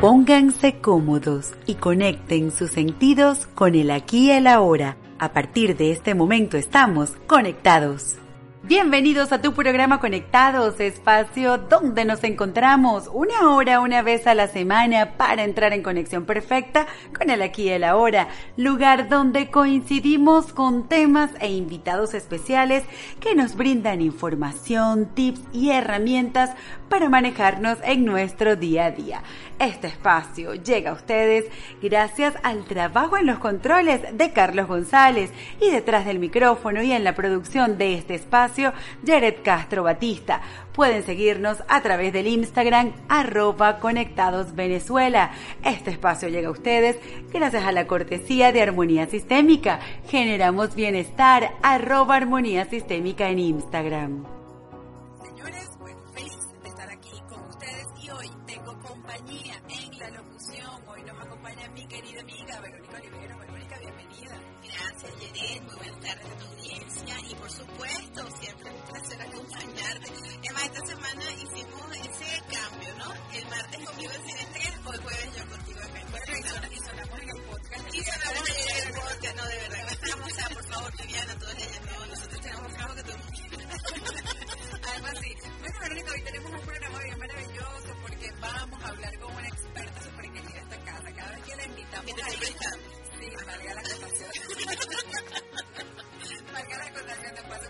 Pónganse cómodos y conecten sus sentidos con el aquí y el ahora. A partir de este momento estamos conectados. Bienvenidos a tu programa Conectados, espacio donde nos encontramos una hora, una vez a la semana para entrar en conexión perfecta con el aquí y el ahora, lugar donde coincidimos con temas e invitados especiales que nos brindan información, tips y herramientas para manejarnos en nuestro día a día. Este espacio llega a ustedes gracias al trabajo en los controles de Carlos González y detrás del micrófono y en la producción de este espacio, Jared Castro Batista. Pueden seguirnos a través del Instagram arroba conectados Venezuela. Este espacio llega a ustedes gracias a la cortesía de Armonía Sistémica. Generamos bienestar arroba armonía sistémica en Instagram.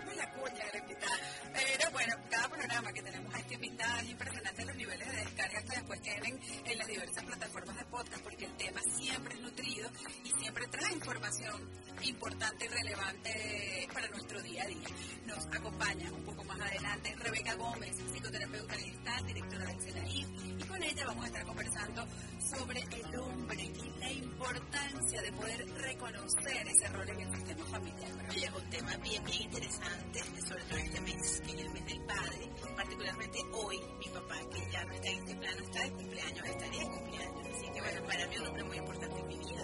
echarme la cuña de la invitada. Pero bueno, cada programa que tenemos aquí invitada es impresionante los niveles de descarga que después tienen en las diversas plataformas de podcast, porque el tema siempre es nutrido y siempre trae información importante y relevante para nuestro día a día. Nos acompaña un poco más adelante Rebeca Gómez, psicoterapeuta digital, directora del CENAIF, y con ella vamos a estar conversando sobre el hombre y la importancia de poder reconocer ese rol en el sistema familiar. Un tema bien, bien interesante, sobre todo este mes, que es el mes del padre. Particularmente hoy, mi papá, que ya no está en este plano, está de cumpleaños, estaría de cumpleaños. Así que, bueno, para mí es un hombre muy importante en mi vida.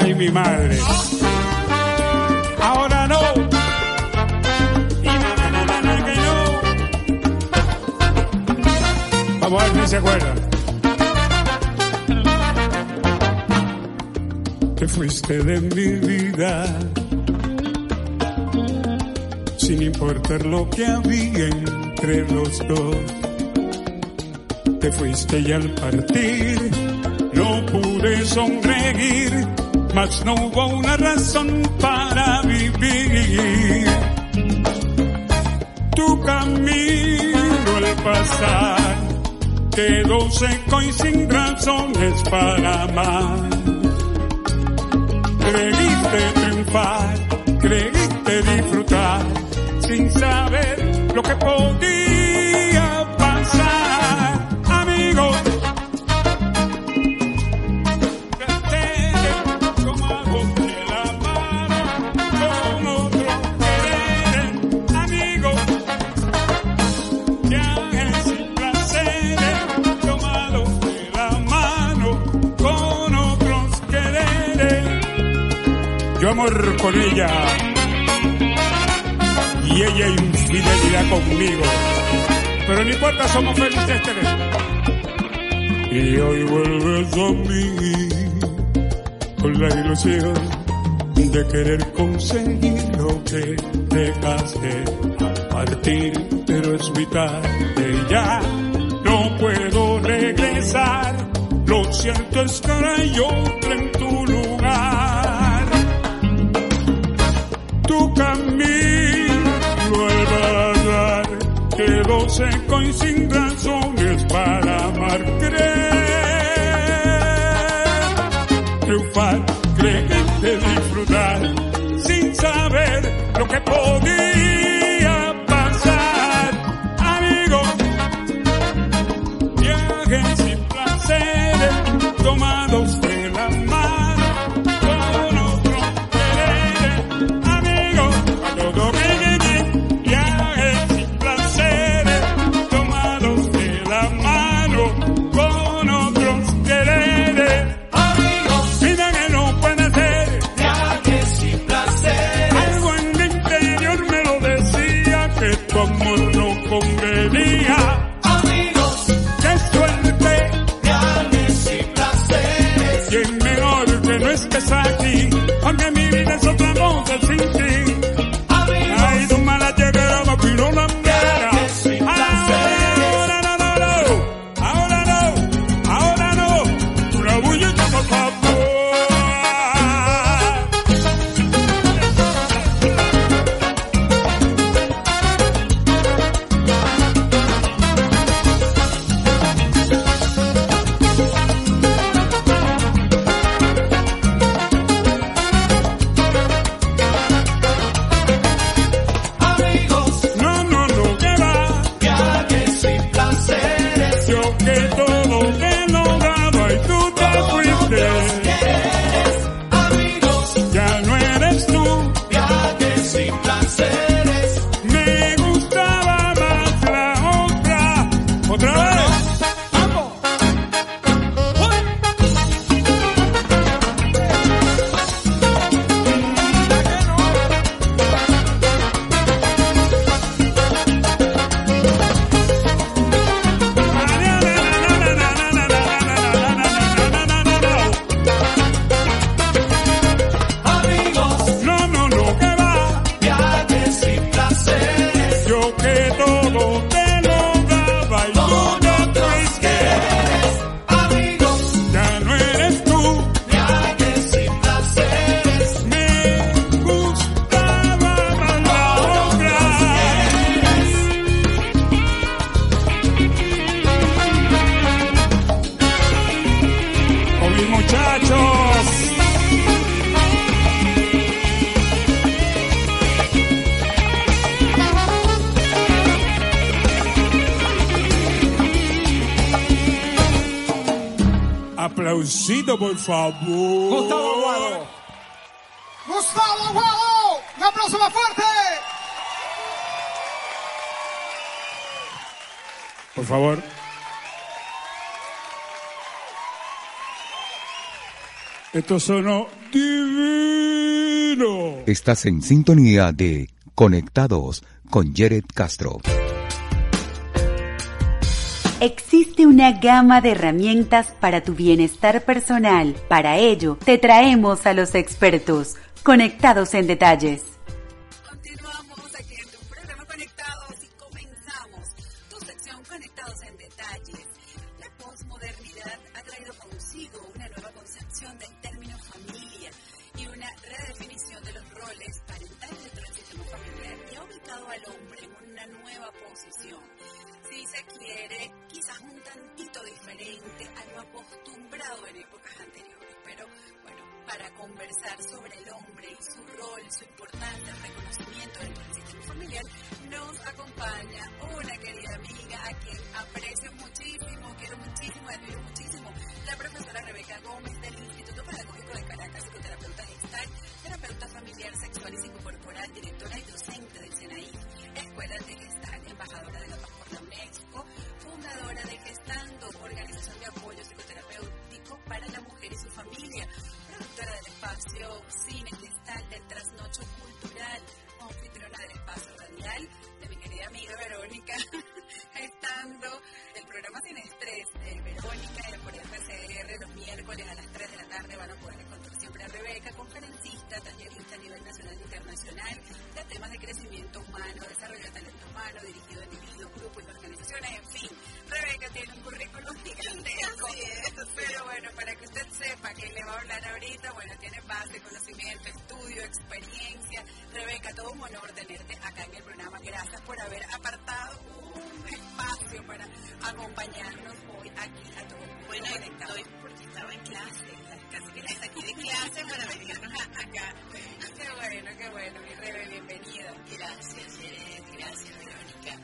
Ay, mi madre. Ahora no. Y nada, nada, nada que no. Vamos a ver si se acuerdan. Te fuiste de mi vida sin importar lo que había entre los dos. Te fuiste y al partir no pude sonreír, mas no hubo una razón para vivir. Tu camino al pasar quedó seco y sin razones para amar. Creíste triunfar, creíste disfrutar, sin saber lo que podía con ella y ella infidelidad conmigo. Pero no importa, somos felices Y hoy vuelves a mí con la ilusión de querer conseguir lo que dejaste partir, pero es mi tarde ya. No puedo regresar, lo cierto es que otra en tu tu camino al pasar quedó seco y sin razones para amar, creer, triunfar, creer de disfrutar, sin saber lo que podía pasar, amigo, viajen sin placer. Por favor. Gustavo Aguado. Gustavo Aguado. Un aplauso más fuerte. Por favor. Esto sonó divino. Estás en sintonía de Conectados con Jared Castro. Existe una gama de herramientas para tu bienestar personal. Para ello, te traemos a los expertos, conectados en detalles. Continuamos aquí en tu programa Conectados y comenzamos tu sección Conectados en detalles. La posmodernidad ha traído consigo una nueva concepción del término familia y una redefinición de los roles parentales dentro del sistema familiar y ha ubicado al hombre en una nueva posición. Si se quiere diferente a lo acostumbrado en épocas anteriores, pero bueno, para conversar sobre el hombre y su rol, su importancia, el reconocimiento dentro del sistema familiar, nos acompaña una querida amiga a quien aprecio muchísimo, quiero muchísimo, admiro muchísimo, la profesora Rebeca Gómez del Instituto Pedagógico de Caracas, psicoterapeuta gestal, terapeuta familiar, sexual y psicocorporal, directora y docente del SENAI, Escuela de Gestal, embajadora de la paz por la UNESCO, fundadora de Gestando, organización de apoyo psicoterapéutico para la mujer y su familia, productora del espacio Cine Gestal del Trasnocho Cultural, anfitriona del espacio radial de mi querida amiga Verónica, gestando el programa Sin Estrés de Verónica por FCR los miércoles a las 3 de la tarde van a poder encontrar siempre a Rebeca, conferencista, tallerista a nivel nacional e internacional de temas de crecimiento humano, desarrollo de talento humano, dirigido a individuos, grupos y organizaciones, en fin. Tiene un currículum gigantesco, pero bueno, para que usted sepa que le va a hablar ahorita, bueno, tiene base, conocimiento, estudio, experiencia. Rebeca, todo un honor tenerte acá en el programa. Gracias por haber apartado un espacio para acompañarnos hoy aquí a todos. Bueno, estoy porque estaba en clase, casi que la aquí de clase para venirnos acá. Qué bueno, qué bueno, mi Rebe, bienvenida. Gracias, gracias, Verónica.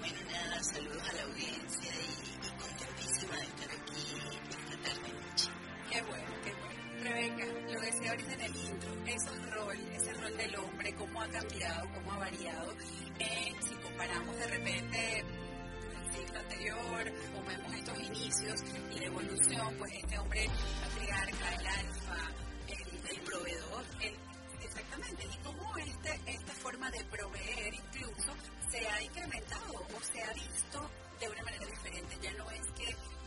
Bueno, nada, saludos a la audiencia y, estar aquí esta tarde noche. Qué bueno, qué bueno. Rebeca, lo decía ahorita en el intro, ese rol, ese rol del hombre, cómo ha cambiado, cómo ha variado. Eh, si comparamos de repente el anterior o vemos estos inicios y la evolución, pues este hombre patriarca, el alfa, el, el proveedor, el, exactamente, y cómo este, esta forma de proveer incluso se ha incrementado o se ha visto de una manera diferente. Ya no es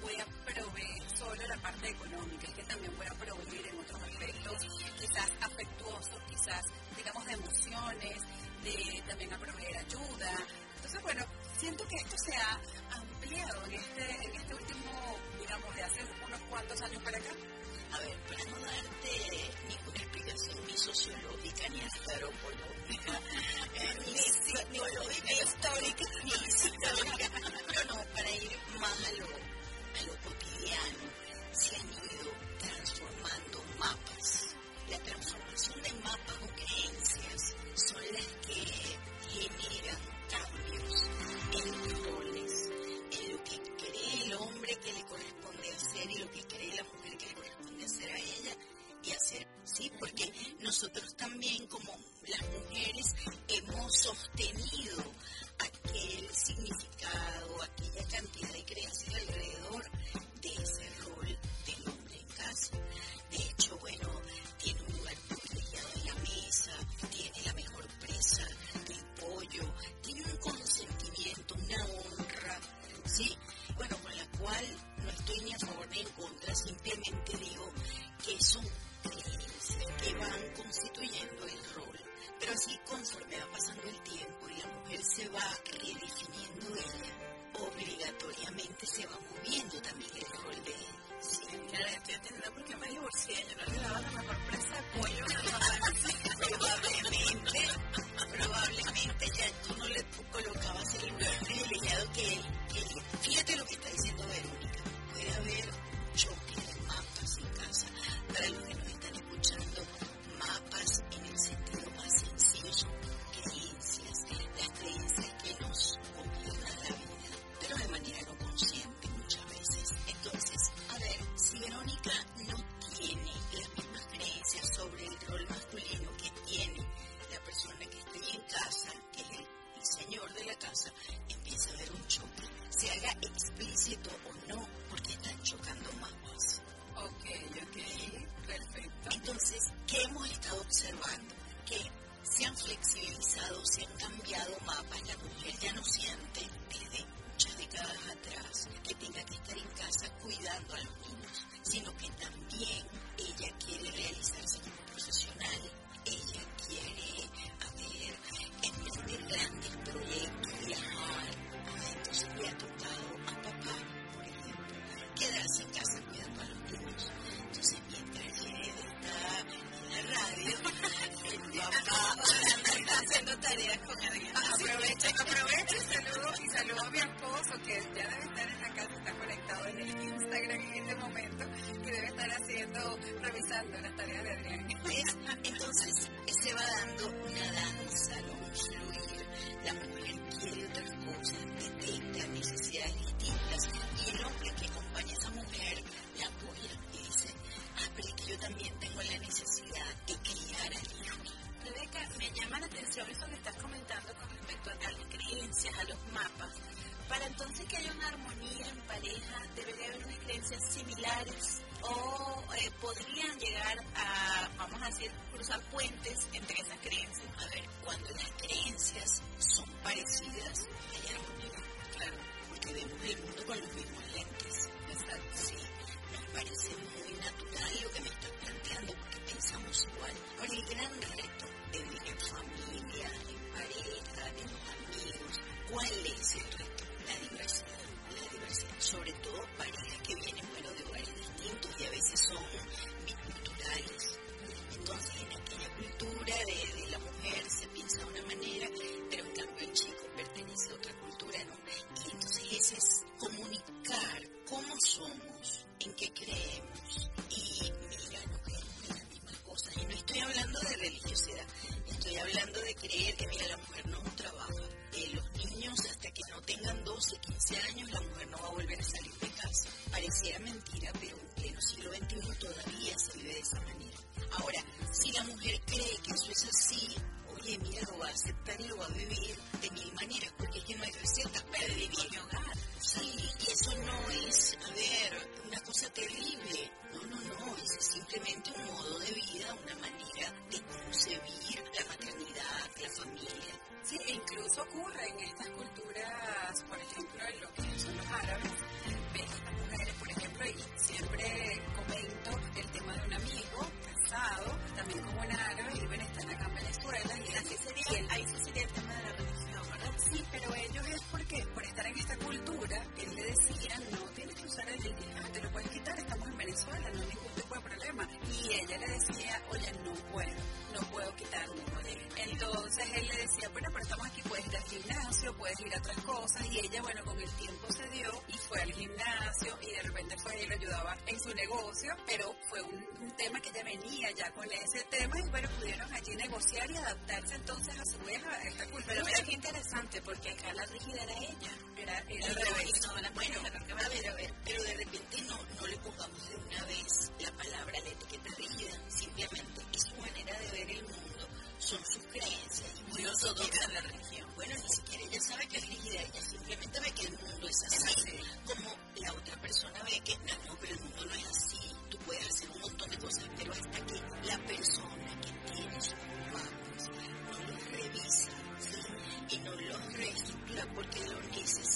voy a proveer solo la parte económica, es que también voy a proveer en otros aspectos, quizás afectuosos, quizás, digamos, de emociones, de también a proveer ayuda. Entonces, bueno, siento que esto se ha ampliado en este, en este último, digamos, de hace unos cuantos años para acá. A ver, para no darte ninguna explicación ni sociológica, ni antropológica, eh, ni psicológica, ni histórica, ni histórica, no, no, para ir más a lo sostenido aquel significado, aquella cantidad de creencias alrededor de ese rol del hombre en casa. De hecho, bueno, tiene un lugar privilegiado en la mesa, tiene la mejor presa del pollo, tiene un consentimiento, una honra, ¿sí? Bueno, con la cual no estoy ni a favor ni en contra, simplemente digo que son creencias que van constituyendo el rol pero así conforme va pasando el tiempo y la mujer se va redefiniendo ella, obligatoriamente se va moviendo también el rol de ella. Sí, claro, estoy entendiendo porque me divorcié, yo no le daba la mejor presa de pollo probablemente Adrián. Aprovecha, aprovecha y saludo, y saludo a mi esposo que ya debe estar en la casa, está conectado en el Instagram en este momento, que debe estar haciendo, revisando las tareas de Adrián. ¿Ves? Entonces se va dando una danza, un fluir. La mujer quiere otras cosas, detecta necesidades distintas y el hombre que acompaña a esa mujer la apoya y dice, ah, pero es que yo también tengo la necesidad de criar al hijo. Rebeca, me llama la atención eso que a los mapas. Para entonces que haya una armonía en pareja, debería haber unas creencias similares o eh, podrían llegar a, vamos a decir, cruzar puentes entre esas creencias. A ver, cuando las creencias son parecidas, hay armonía, claro, porque vemos el mundo con los mismos lentes. Exacto, sí. Nos parece muy natural lo que me estás planteando, porque pensamos igual. Ahora, el gran reto amigos, ¿cuál la mujer cree que eso es así, oye, mira, lo va a aceptar y lo va a vivir de mil maneras, porque es que no hay recetas para vivir mi hogar. Sí, y eso no es, a ver, una cosa terrible. No, no, no, es simplemente un modo de vida, una manera de concebir la maternidad, la familia. Sí, incluso ocurre en estas culturas, por ejemplo, en lo que son los árabes, ves estas mujeres, por ejemplo, y siempre comento el tema de un amigo también con un árabe, y ven, están acá en Venezuela, y así sería, ahí sería el tema de la religión, ¿verdad? Sí, pero ellos es porque, por estar en esta cultura, él le decía, no tienes que usar el hijab, te lo puedes quitar, estamos en Venezuela, no hay ningún tipo de problema. Y ella le decía, oye, no puedo, no puedo quitarme. Entonces él le decía, bueno, pero estamos aquí, puedes ir al gimnasio, puedes ir a otras cosas. Y ella, bueno, con el tiempo se dio y fue al gimnasio y de repente fue y le ayudaba en su negocio, pero fue un, un tema que ella venía ya con ese tema y bueno, pudieron allí negociar y adaptarse entonces a su vez a esta cultura. Pero mira qué interesante, porque acá la rígida era ella. Era, era al revés. No, la- bueno, ver, pero de repente no, no le pongamos de una vez la palabra, la etiqueta rígida, simplemente es su manera de ver el mundo, son sus creencias y muy ortodoxa la religión. Bueno, ni siquiera ella sabe que es rígida, ella simplemente ve que el mundo es así, como la otra persona ve que, no, no, pero el mundo no es así, tú puedes hacer un montón de cosas, pero hasta que la persona que tiene sus mapas no los revisa, ¿sí? y no los reestructura porque lo necesite,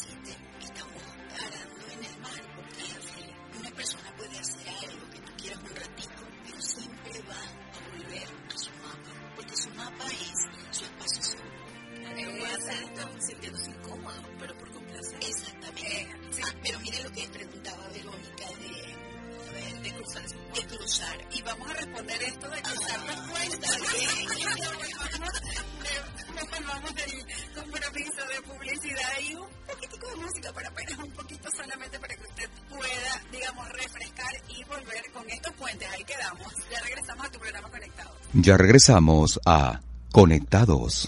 Ya regresamos a Conectados.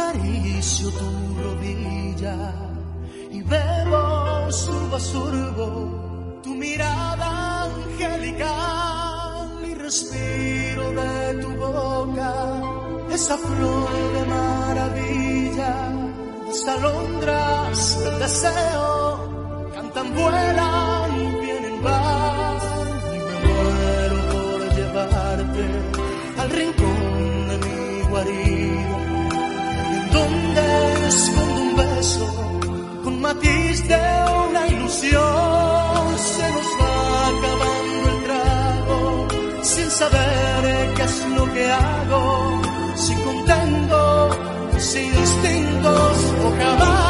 acaricio tu rodilla y bebo surbo a surbo tu mirada angelical y respiro de tu boca esa flor de maravilla, las alondras del deseo. Cantan, vuelan, vienen, van y me muero por llevarte. esconde un beso con matiz de una ilusión. Se nos va acabando el trago sin saber qué es lo que hago, si contento, sin instintos o jamás.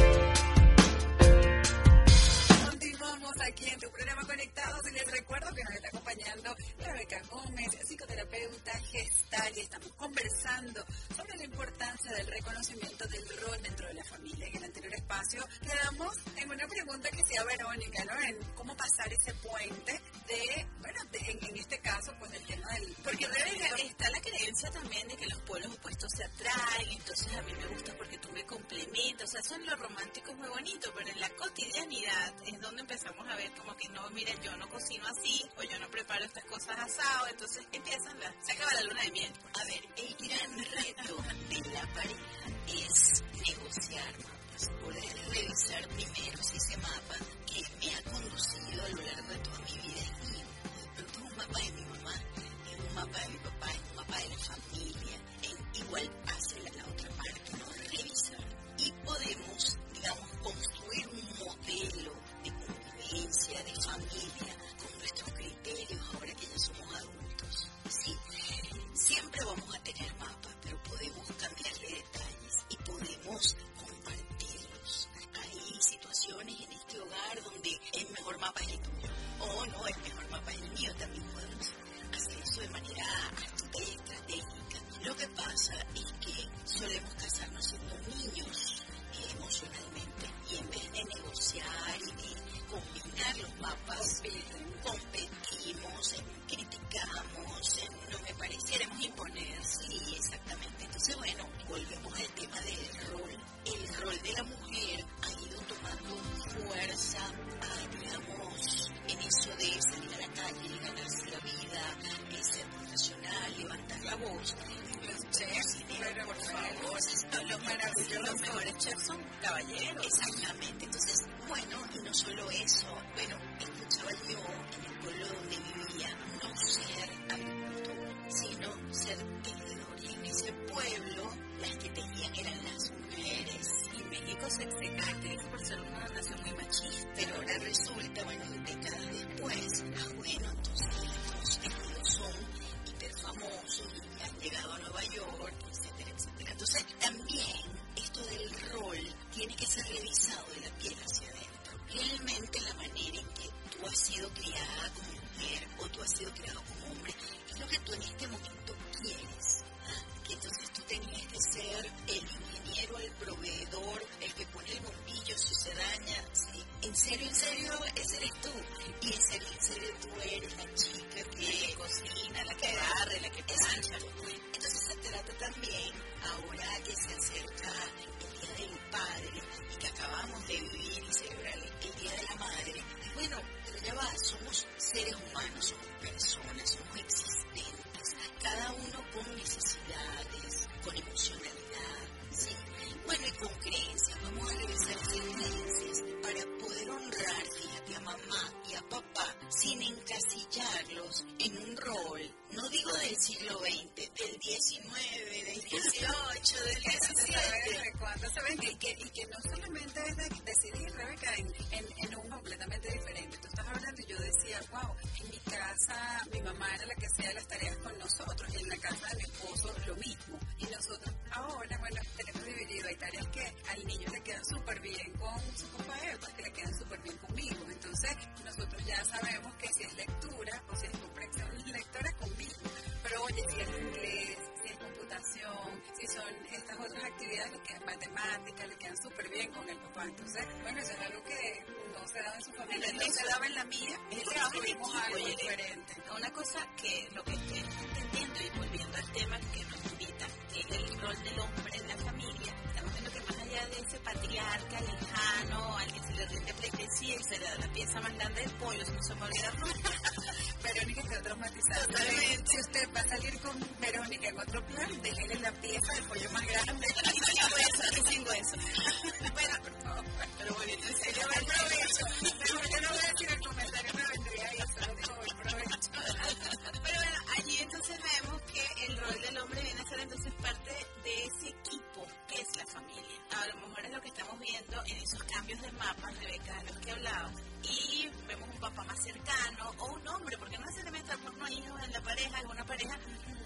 Has sido criada como mujer o tú has sido criado como hombre es lo que tú en este momento quieres. ¿ah? Que entonces tú tenías que ser el ingeniero, el proveedor, el que pone el bombillo si se daña. ¿sí? En serio, en serio, ese eres tú. Y en serio, en serio, tú eres la chica que cocina, la que barre, la que plancha. Entonces se trata también, ahora que se acerca el Día del Padre y que acabamos de vivir y celebrar el Día de la Madre, bueno, somos seres humanos, somos personas, somos existentes, cada uno con necesidades, con emocionalidad. Bueno, y con creencias, vamos a revisar esas creencias para poder honrar, fíjate, a mamá papá sin encasillarlos en un rol, no digo del siglo XX, del XIX, del XVIII, del XVII. ¿Cuánto sabes? Y que, y que no solamente es de decidir, Rebeca, en, en, en un completamente diferente. Tú estás hablando y yo decía, wow, en mi casa mi mamá era la que hacía las tareas con nosotros y en la casa de mi esposo lo mismo. Y nosotros ahora, bueno, que al niño le quedan súper bien con su compañero, otras que le quedan súper bien conmigo. Entonces, nosotros ya sabemos que si es lectura o si es comprensión lectora, conmigo. Pero oye, si es inglés, si es computación, si son estas otras actividades, le quedan matemáticas, le quedan súper bien con el papá. Entonces, bueno, eso es algo que no se daba en su familia, no se daba en la mía, Es trabajo algo oye, diferente. Una cosa que lo que estoy entendiendo y volviendo al tema que nos invita, que es el rol del hombre en la familia, allá de ese patriarca lejano, al que se le rinde pleitesía y se le da la pieza más grande del pollo, no se me olvida Verónica está traumatizada. Totalmente. Si usted va a salir con Verónica en otro plan, déjele la pieza del pollo más grande. y tengo eso, tengo eso. Bueno, pero volviendo en serio, Buen provecho. Mejor yo no voy cambios de mapas, Rebeca, de los que he hablado. Y vemos un papá más cercano o un hombre, porque no necesariamente no hijos en la pareja, en una pareja,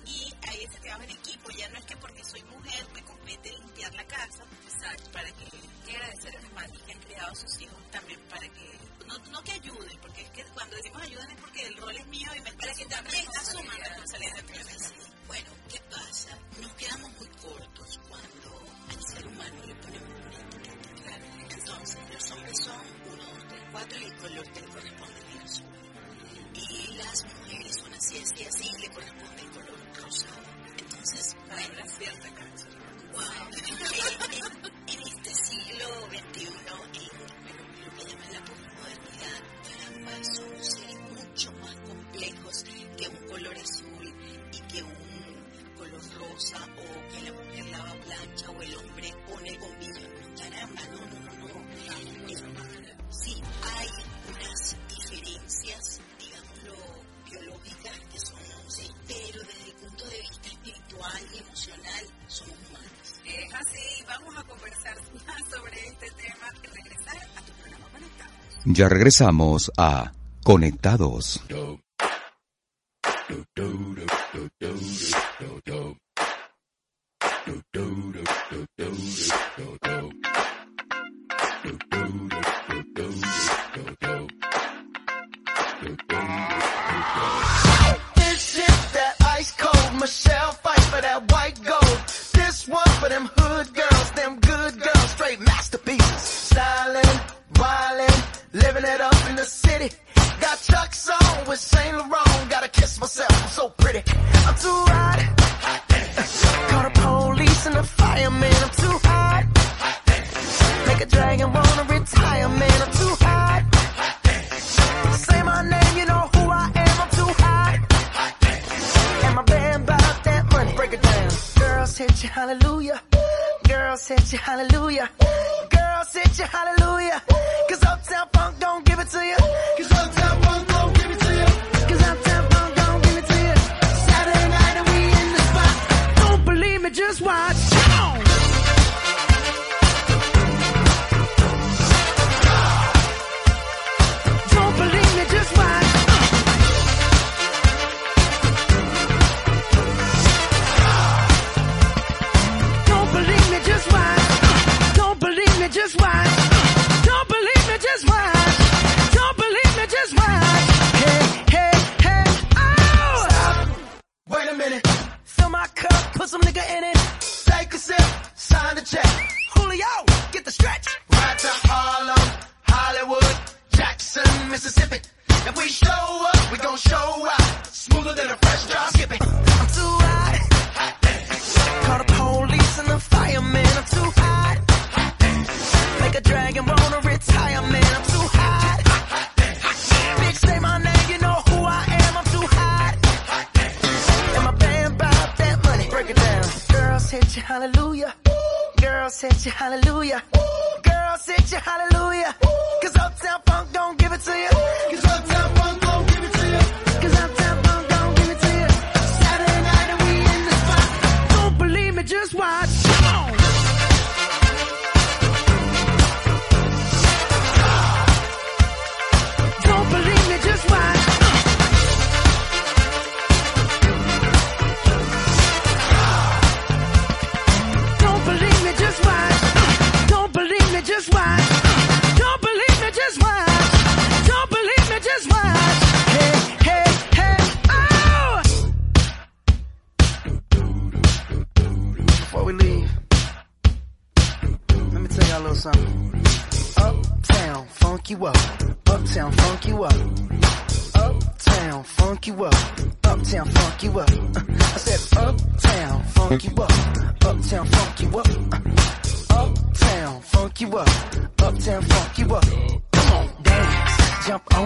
y ahí ese trabajo en equipo. Ya no es que porque soy mujer me compete limpiar la casa, exacto, para que que agradecer a las madres que han criado a sus hijos también para que no, no que ayuden, porque es que cuando decimos ayuden es porque el rol es mío y me para que también asuman la responsabilidad de. Bueno, ¿qué pasa? Nos quedamos muy cortos cuando al ser humano le ponemos. Entonces, los hombres son uno, dos, tres, cuatro y el color que le corresponde es el azul. Y las mujeres son así, así, así le corresponde el color rosado. Entonces, bueno, cierta Wow. en, este siglo XXI, en lo que llaman la posmodernidad, caramba, somos seres mucho más complejos que un color azul y que un color rosa o que la mujer lava plancha o el hombre pone bombillo. No, caramba, no, no, no. Sí, hay unas diferencias, digámoslo, biológicas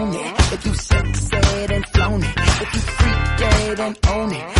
que son, sí, pero desde el punto de vista espiritual y emocional somos humanos. Es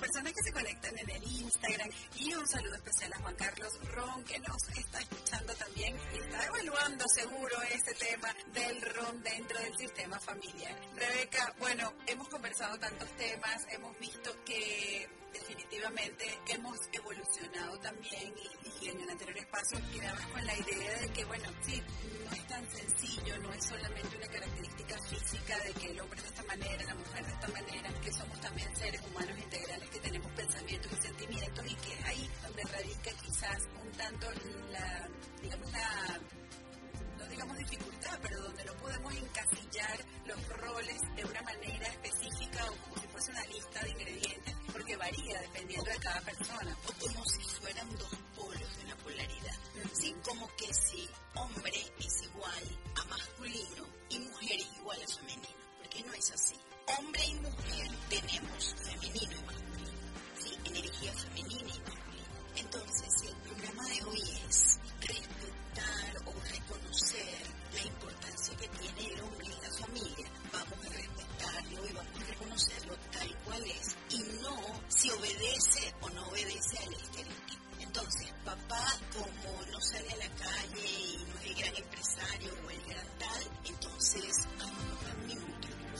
Personas que se conectan en el Instagram y un saludo especial a Juan Carlos Ron que nos está escuchando también y está evaluando seguro este tema del ron dentro del sistema familiar. Rebeca, bueno, hemos conversado tantos temas, hemos visto que definitivamente hemos evolucionado también y, en el anterior espacio quedabas con la idea de que, bueno, sí, no es tan sencillo, no es solamente una característica física de que el hombre es de esta manera, la mujer de esta manera, que somos también seres humanos integrales que tenemos pensamientos y sentimientos y que es ahí donde radica quizás un tanto la, digamos, la no digamos dificultad, pero donde no podemos encasillar los roles de una manera específica o como si fuese una lista de ingredientes porque varía dependiendo de cada persona. O como si fueran dos polos de una polaridad. Sí, como que si hombre es igual a masculino y mujer es igual a femenino. Porque no es así. Hombre y mujer tenemos femenino y masculino. Energía femenina y masculina. Entonces, el programa de hoy es respetar o reconocer la importancia que tiene el hombre en la familia. Vamos a respetarlo y vamos a reconocerlo tal cual es y no si obedece o no obedece al estereotipo. Entonces, papá, como no sale a la calle y no es el gran empresario o el gran tal, entonces vamos.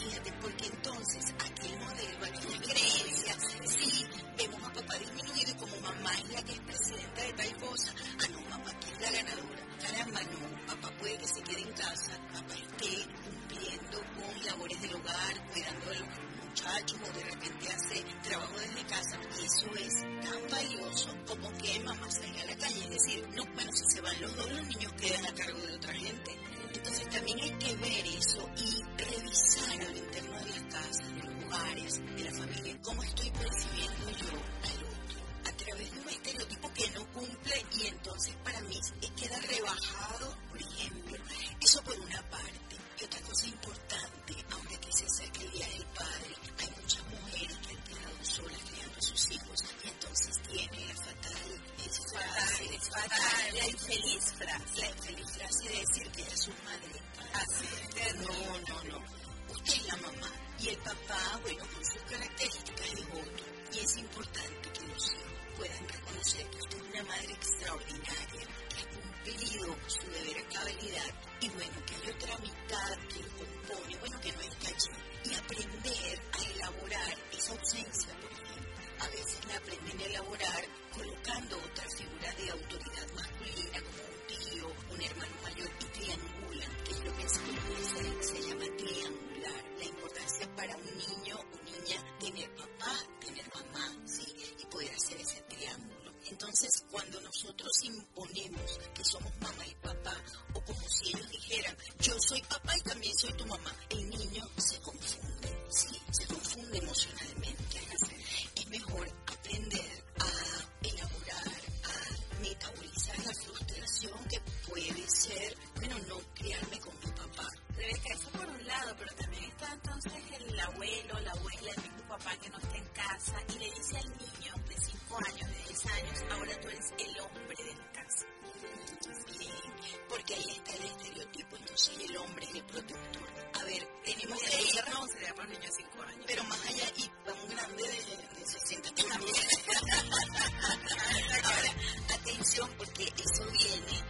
Fíjate, porque entonces aquel modelo, aquella creencia, sí, vemos a papá disminuido como mamá es la que es presidenta de tal cosa, ah, no, mamá, que es la ganadora. Caramba, no, papá puede que se quede en casa, papá esté cumpliendo con labores del hogar, cuidando de los muchachos o de repente hace trabajo desde casa y eso es tan valioso como que mamá salga a la calle. Es decir, no, bueno, si se van los dos, los niños quedan a cargo de otra gente. Entonces también hay que ver eso y revisar al interno de las casas, de los hogares, de la familia, cómo estoy percibiendo yo al otro a través de un estereotipo que no cumple y entonces para mí queda rebajado, por ejemplo. Eso por una parte. Y otra cosa importante, aunque aquí se acerca el Día del Padre, papá, bueno, con sus características es otro. Y es importante que los hijos puedan reconocer que usted es una madre extraordinaria, soy papá y también soy tu mamá, el niño se confunde, sí, se confunde emocionalmente. Es mejor aprender a elaborar, a metabolizar la frustración que puede ser, bueno, no criarme con mi papá. Rebeca, eso por un lado, pero también está entonces el abuelo, la abuela, el mismo papá que no está en casa y le dice al niño de 5 años, de 10 años, ahora tú eres el hombre de la casa. Porque ahí está el estereotipo, entonces el hombre es el protector. A ver, tenemos que ir, no sería para un niño de 5 años. pero más allá y para un grande de, de 60 también. Ahora, atención, porque eso viene,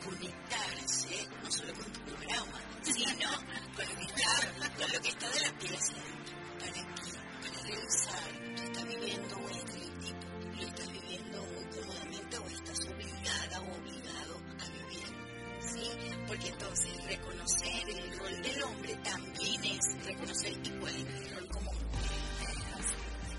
curvitarse, no solo con tu programa, sino curvitar con lo que está de las piezas. ¿Para qué? Para revisar, tú estás viviendo un estereotipo, lo estás viviendo muy cómodamente o estás obligada o obligado a vivir. ¿Sí? Porque entonces reconocer el rol del hombre también es reconocer cuál es el rol común.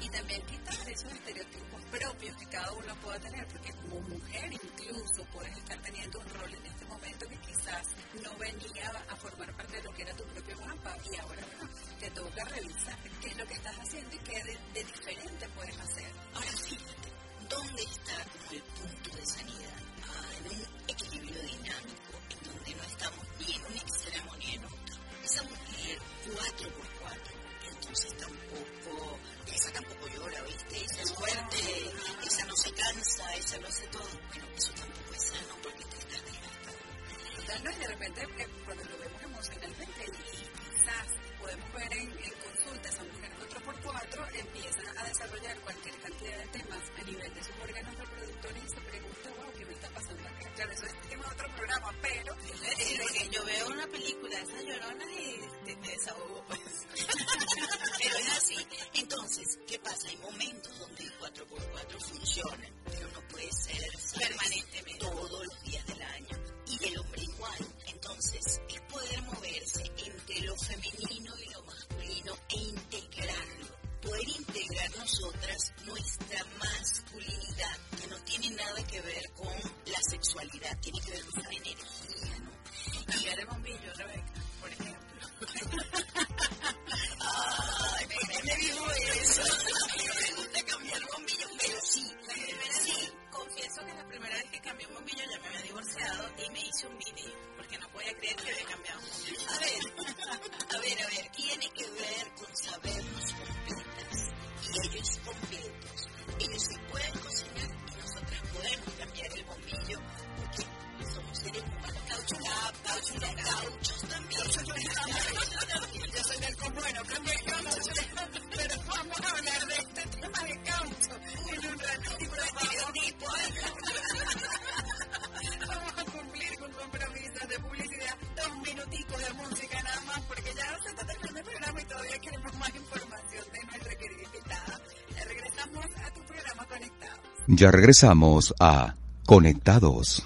Y también quitar esos estereotipos propios que cada uno pueda tener, porque como mujer y incluso puedes estar teniendo un rol en este momento que quizás no venía a formar parte de lo que era tu propio mapa y ahora no, te toca revisar qué es lo que estás haciendo y qué de, de diferente puedes hacer. Ahora fíjate, ¿dónde está el punto de sanidad? Ah, en un equilibrio dinámico, en donde no estamos ni en un extremo ni en otro. Mujer 4x4, entonces tampoco, esa tampoco llora, ¿viste? Esa es fuerte, esa no se cansa, esa lo hace todo. ¿No? Y de repente, eh, cuando lo vemos emocionalmente, y quizás podemos ver en, en consulta esa mujer 4x4 empieza a desarrollar cualquier cantidad de temas a nivel de sus órganos reproductores y se pregunta, wow, ¿qué me está pasando acá? Claro, eso es tema de otro programa, pero Sí, porque yo veo una película de esas lloronas y te- me desahogo. pues. Pero es así. Entonces, ¿qué pasa? Hay momentos donde el 4x4 funciona, pero no puede ser ¿sabes? Nosotras nuestra Ya regresamos a Conectados.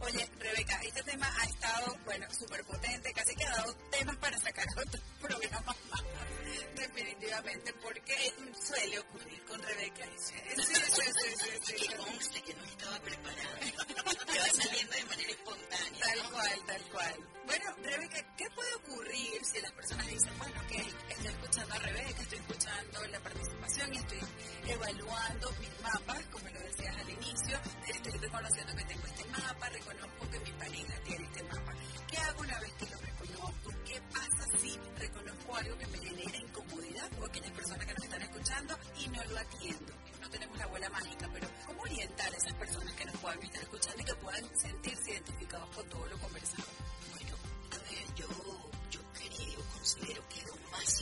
Oye, Rebeca, este tema ha estado, bueno, súper potente, casi que ha dado temas para sacar otros programas más. Definitivamente, porque suele ocurrir con Rebeca. Sí, sí, sí. Que conste que no estaba preparada. Te va saliendo de manera espontánea. Tal cual, tal cual. Bueno, Rebeca, ¿qué puede ocurrir si las personas dicen, bueno, ok, estoy escuchando a Rebeca, estoy escuchando la participación y estoy evaluando mis mapas, como lo decías al inicio, estoy reconociendo que tengo este mapa, reconozco que mi pareja tiene este mapa. ¿Qué hago una vez que lo? ¿Qué pasa si reconozco algo que me genera incomodidad o aquellas personas que nos están escuchando y no lo atiendo? No tenemos la bola mágica, pero ¿cómo orientar a esas personas que nos puedan estar escuchando y que puedan sentirse identificados con todo lo conversado? Bueno, a ver, yo, yo creo, considero que lo más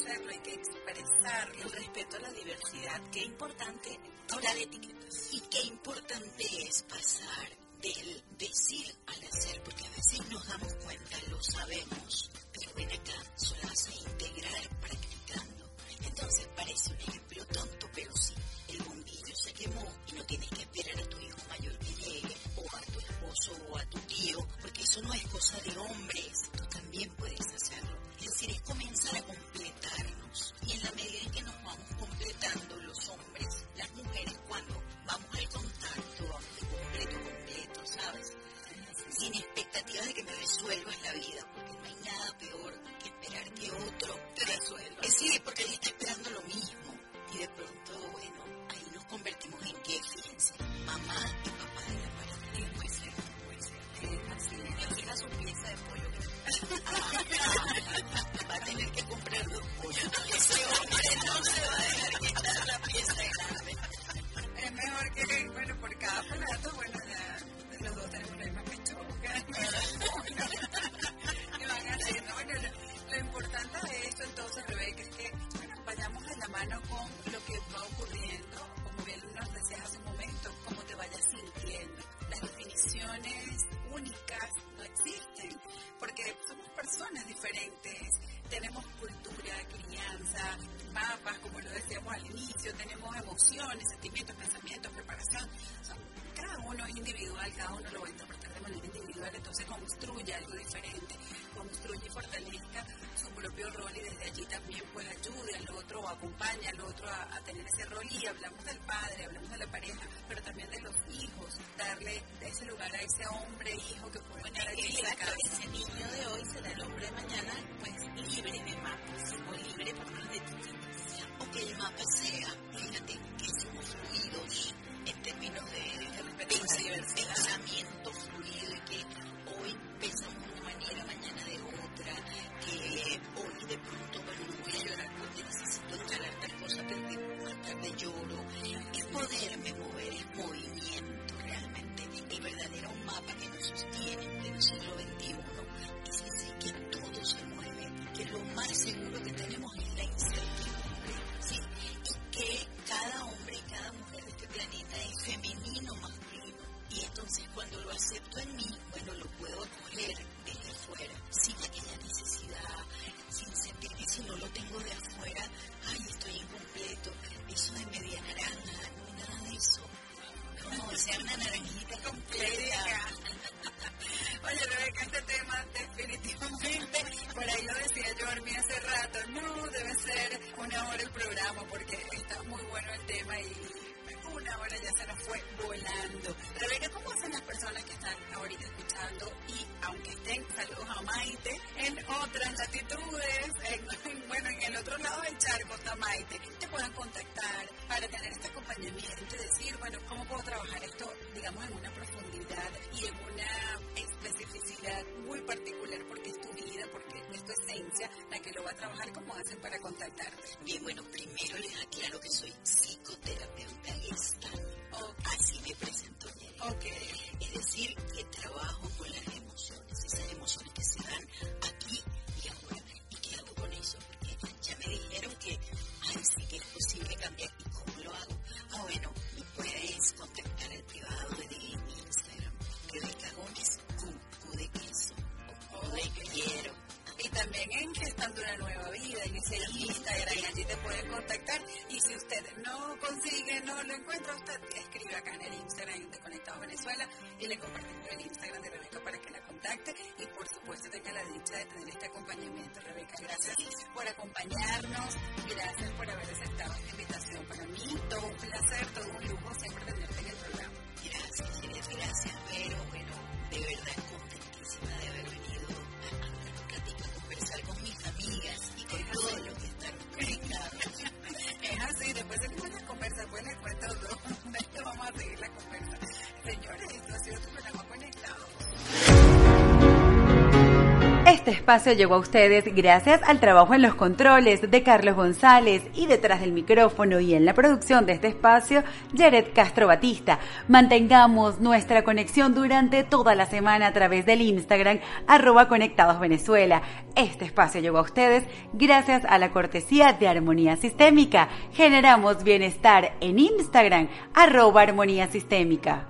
reconocerlo, hay que expresarlo. El respeto a la diversidad, qué importante hablar etiquetas. Y qué importante es pasar del decir al hacer, porque a veces nos damos cuenta, lo sabemos, pero ven acá, solo hace integrar practicando. Entonces parece un ejemplo tonto, pero sí, el bombillo se quemó y no tienes que esperar a tu hijo mayor que llegue, o a tu esposo o a tu tío, porque eso no es cosa de hombres, tú también puedes hacerlo. Es decir, es comenzar a completarnos. Y en la medida en que nos vamos completando los hombres, las mujeres, cuando vamos al contacto, vamos de completo, completo, ¿sabes? Sin expectativas de que me resuelvas la vida, porque no hay nada peor que esperar que otro te resuelva. Es decir, porque diferentes, tenemos cultura, crianza, mapas, como lo decíamos al inicio, tenemos emociones, sentimientos, pensamientos, preparación. Cada uno es individual, cada uno lo va a interpretar de manera individual, entonces construye algo diferente, construye y fortalezca su propio rol y desde allí también pues ayude al otro o acompañe al otro a, a tener ese rol y hablamos del padre, hablamos de la pareja, pero también de los hijos, darle ese lugar a ese hombre, hijo que puede estar en la casa. ese niño de hoy será el hombre de mañana, pues libre de mapas, o libre por de etiquetas. O que el mapa sea, fíjate, acompañamiento y decir, bueno, ¿cómo puedo trabajar esto, digamos, en una profundidad y en una especificidad muy particular porque es tu vida, porque es tu esencia la que lo va a trabajar, ¿cómo hacen para contactarte? Bien, bueno, primero les aclaro que soy psicoterapeuta gestal. Así me presento. Ok. Es decir, que trabajo con las emociones, esas emociones en Instagram, y allí te pueden contactar. Y si usted no consigue, no lo encuentra, usted escribe acá en el Instagram de Conectado Venezuela y le compartimos el Instagram de Rebeca para que la contacte. Y por supuesto tenga la dicha de tener este acompañamiento, Rebeca. Gracias por acompañarnos, gracias por haber aceptado esta invitación. Para mí, todo un placer, todo un lujo siempre tenerte Este espacio llegó a ustedes gracias al trabajo en los controles de Carlos González y detrás del micrófono y en la producción de este espacio, Jared Castro Batista. Mantengamos nuestra conexión durante toda la semana a través del Instagram arroba Conectados Venezuela. Este espacio llegó a ustedes gracias a la cortesía de Armonía Sistémica. Generamos bienestar en Instagram arroba Armonía Sistémica.